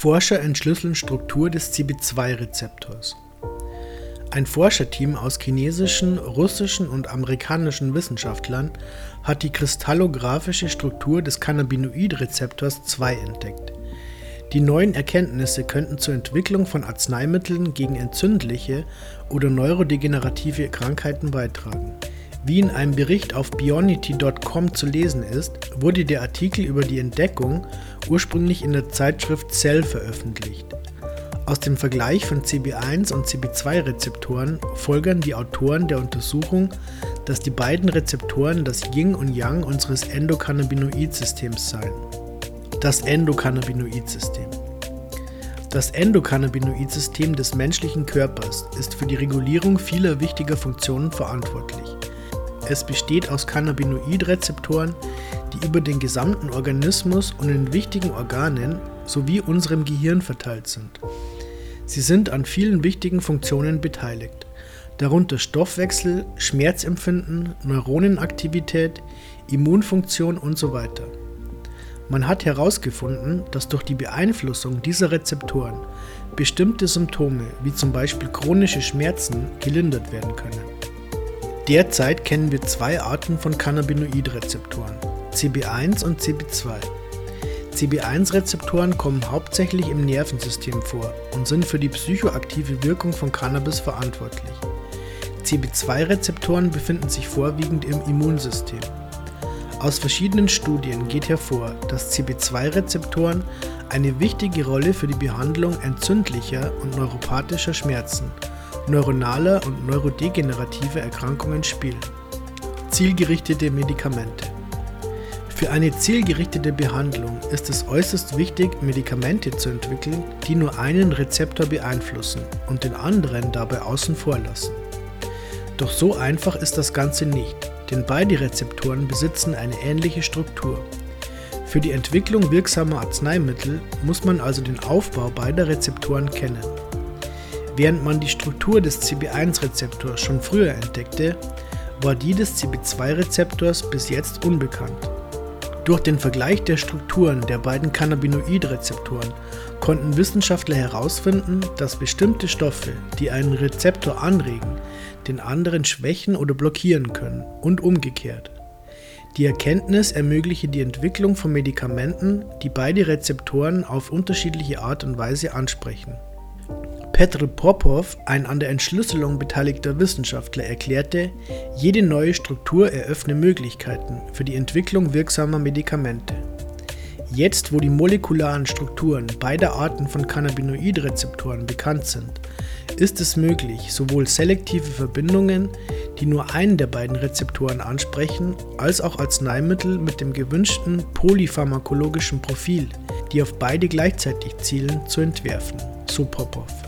Forscher entschlüsseln Struktur des CB2-Rezeptors. Ein Forscherteam aus chinesischen, russischen und amerikanischen Wissenschaftlern hat die kristallographische Struktur des Cannabinoid-Rezeptors 2 entdeckt. Die neuen Erkenntnisse könnten zur Entwicklung von Arzneimitteln gegen entzündliche oder neurodegenerative Krankheiten beitragen. Wie in einem Bericht auf Bionity.com zu lesen ist, wurde der Artikel über die Entdeckung ursprünglich in der Zeitschrift Cell veröffentlicht. Aus dem Vergleich von CB1 und CB2-Rezeptoren folgern die Autoren der Untersuchung, dass die beiden Rezeptoren das Yin und Yang unseres Endokannabinoid-Systems seien. Das Endokannabinoid-System. Das Endokannabinoid-System des menschlichen Körpers ist für die Regulierung vieler wichtiger Funktionen verantwortlich. Es besteht aus Cannabinoid-Rezeptoren, die über den gesamten Organismus und in wichtigen Organen sowie unserem Gehirn verteilt sind. Sie sind an vielen wichtigen Funktionen beteiligt, darunter Stoffwechsel, Schmerzempfinden, Neuronenaktivität, Immunfunktion und so weiter. Man hat herausgefunden, dass durch die Beeinflussung dieser Rezeptoren bestimmte Symptome wie zum Beispiel chronische Schmerzen gelindert werden können. Derzeit kennen wir zwei Arten von Cannabinoidrezeptoren, CB1 und CB2. CB1-Rezeptoren kommen hauptsächlich im Nervensystem vor und sind für die psychoaktive Wirkung von Cannabis verantwortlich. CB2-Rezeptoren befinden sich vorwiegend im Immunsystem. Aus verschiedenen Studien geht hervor, dass CB2-Rezeptoren eine wichtige Rolle für die Behandlung entzündlicher und neuropathischer Schmerzen, neuronaler und neurodegenerativer Erkrankungen spielen. Zielgerichtete Medikamente für eine zielgerichtete Behandlung ist es äußerst wichtig, Medikamente zu entwickeln, die nur einen Rezeptor beeinflussen und den anderen dabei außen vor lassen. Doch so einfach ist das Ganze nicht, denn beide Rezeptoren besitzen eine ähnliche Struktur. Für die Entwicklung wirksamer Arzneimittel muss man also den Aufbau beider Rezeptoren kennen. Während man die Struktur des CB1-Rezeptors schon früher entdeckte, war die des CB2-Rezeptors bis jetzt unbekannt. Durch den Vergleich der Strukturen der beiden Cannabinoid-Rezeptoren konnten Wissenschaftler herausfinden, dass bestimmte Stoffe, die einen Rezeptor anregen, den anderen schwächen oder blockieren können und umgekehrt. Die Erkenntnis ermögliche die Entwicklung von Medikamenten, die beide Rezeptoren auf unterschiedliche Art und Weise ansprechen. Petr Popov, ein an der Entschlüsselung beteiligter Wissenschaftler, erklärte, jede neue Struktur eröffne Möglichkeiten für die Entwicklung wirksamer Medikamente. Jetzt, wo die molekularen Strukturen beider Arten von Cannabinoidrezeptoren bekannt sind, ist es möglich, sowohl selektive Verbindungen, die nur einen der beiden Rezeptoren ansprechen, als auch Arzneimittel mit dem gewünschten polypharmakologischen Profil, die auf beide gleichzeitig zielen, zu entwerfen, so Popov.